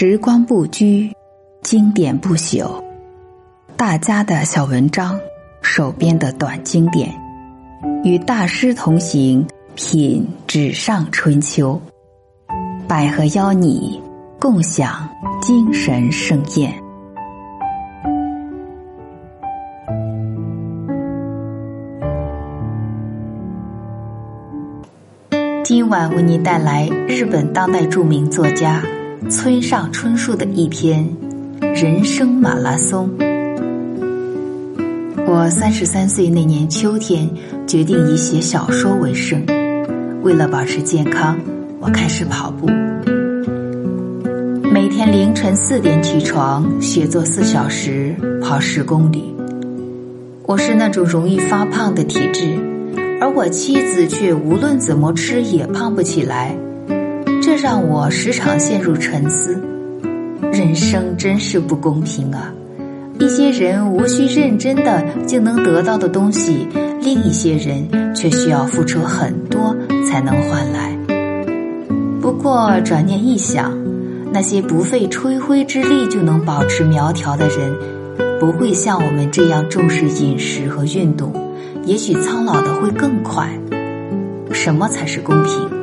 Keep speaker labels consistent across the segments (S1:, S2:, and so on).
S1: 时光不居，经典不朽。大家的小文章，手边的短经典，与大师同行，品纸上春秋。百合邀你共享精神盛宴。今晚为您带来日本当代著名作家村上春树的一篇《人生马拉松》。我三十三岁那年秋天，决定以写小说为生。为了保持健康，我开始跑步。每天凌晨四点起床，写作四小时，跑十公里。我是那种容易发胖的体质。而我妻子却无论怎么吃也胖不起来，这让我时常陷入沉思。人生真是不公平啊！一些人无需认真的就能得到的东西，另一些人却需要付出很多才能换来。不过转念一想，那些不费吹灰之力就能保持苗条的人，不会像我们这样重视饮食和运动。也许苍老的会更快。什么才是公平？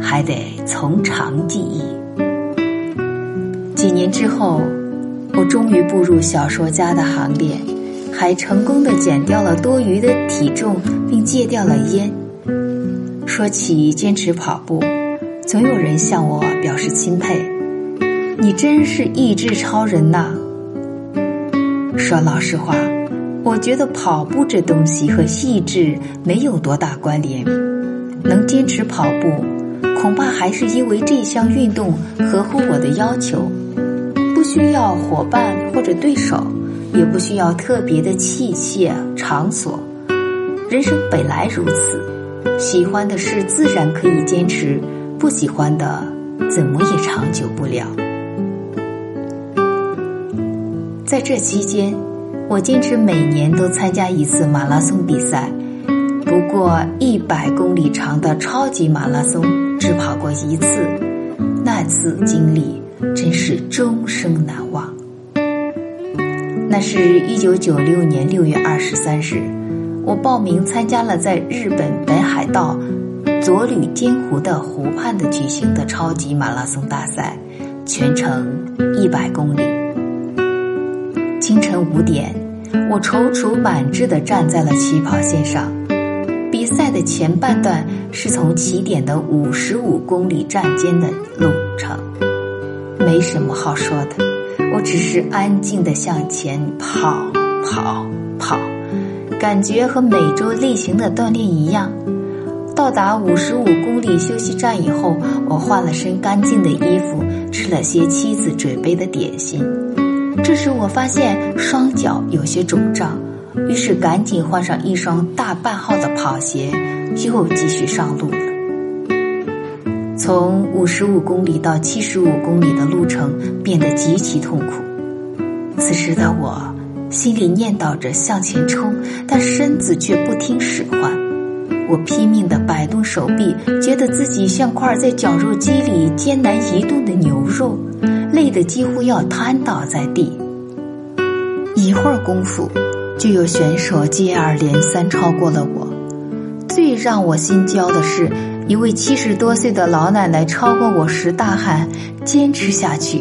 S1: 还得从长计议。几年之后，我终于步入小说家的行列，还成功的减掉了多余的体重，并戒掉了烟。说起坚持跑步，总有人向我表示钦佩：“你真是意志超人呐！”说老实话。我觉得跑步这东西和意志没有多大关联，能坚持跑步，恐怕还是因为这项运动合乎我的要求，不需要伙伴或者对手，也不需要特别的器械场所。人生本来如此，喜欢的事自然可以坚持，不喜欢的怎么也长久不了。在这期间。我坚持每年都参加一次马拉松比赛，不过一百公里长的超级马拉松只跑过一次，那次经历真是终生难忘。那是一九九六年六月二十三日，我报名参加了在日本北海道佐吕间湖的湖畔的举行的超级马拉松大赛，全程一百公里。清晨五点，我踌躇满志地站在了起跑线上。比赛的前半段是从起点的五十五公里站间的路程，没什么好说的，我只是安静地向前跑跑跑，感觉和每周例行的锻炼一样。到达五十五公里休息站以后，我换了身干净的衣服，吃了些妻子准备的点心。这时我发现双脚有些肿胀，于是赶紧换上一双大半号的跑鞋，又继续上路了。从五十五公里到七十五公里的路程变得极其痛苦。此时的我心里念叨着向前冲，但身子却不听使唤。我拼命地摆动手臂，觉得自己像块在绞肉机里艰难移动的牛肉。累得几乎要瘫倒在地。一会儿功夫，就有选手接二连三超过了我。最让我心焦的是，一位七十多岁的老奶奶超过我时大喊：“坚持下去！”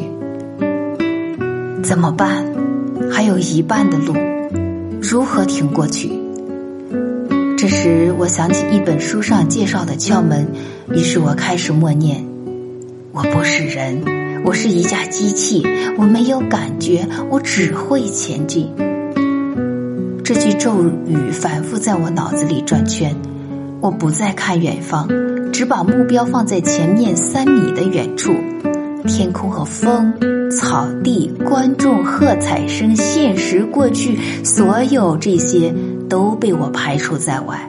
S1: 怎么办？还有一半的路，如何挺过去？这时，我想起一本书上介绍的窍门，于是我开始默念：“我不是人。”我是一架机器，我没有感觉，我只会前进。这句咒语反复在我脑子里转圈。我不再看远方，只把目标放在前面三米的远处。天空和风、草地、观众、喝彩声、现实、过去，所有这些都被我排除在外。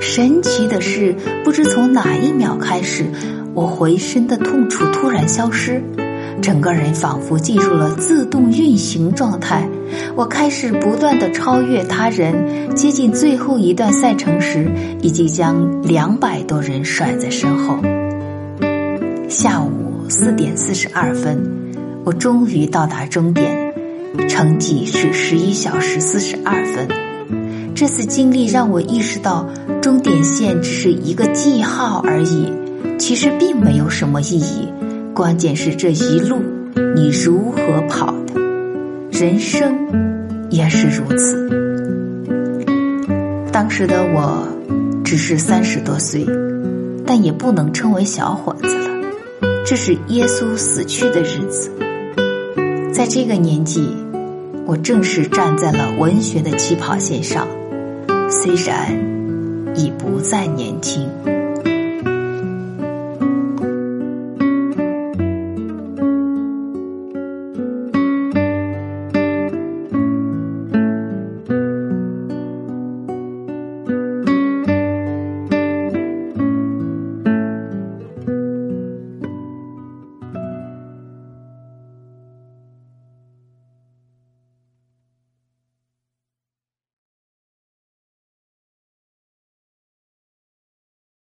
S1: 神奇的是，不知从哪一秒开始。我浑身的痛楚突然消失，整个人仿佛进入了自动运行状态。我开始不断的超越他人，接近最后一段赛程时，已经将两百多人甩在身后。下午四点四十二分，我终于到达终点，成绩是十一小时四十二分。这次经历让我意识到，终点线只是一个记号而已，其实并没有什么意义。关键是这一路你如何跑的，人生也是如此。当时的我只是三十多岁，但也不能称为小伙子了。这是耶稣死去的日子，在这个年纪，我正式站在了文学的起跑线上，虽然已不再年轻。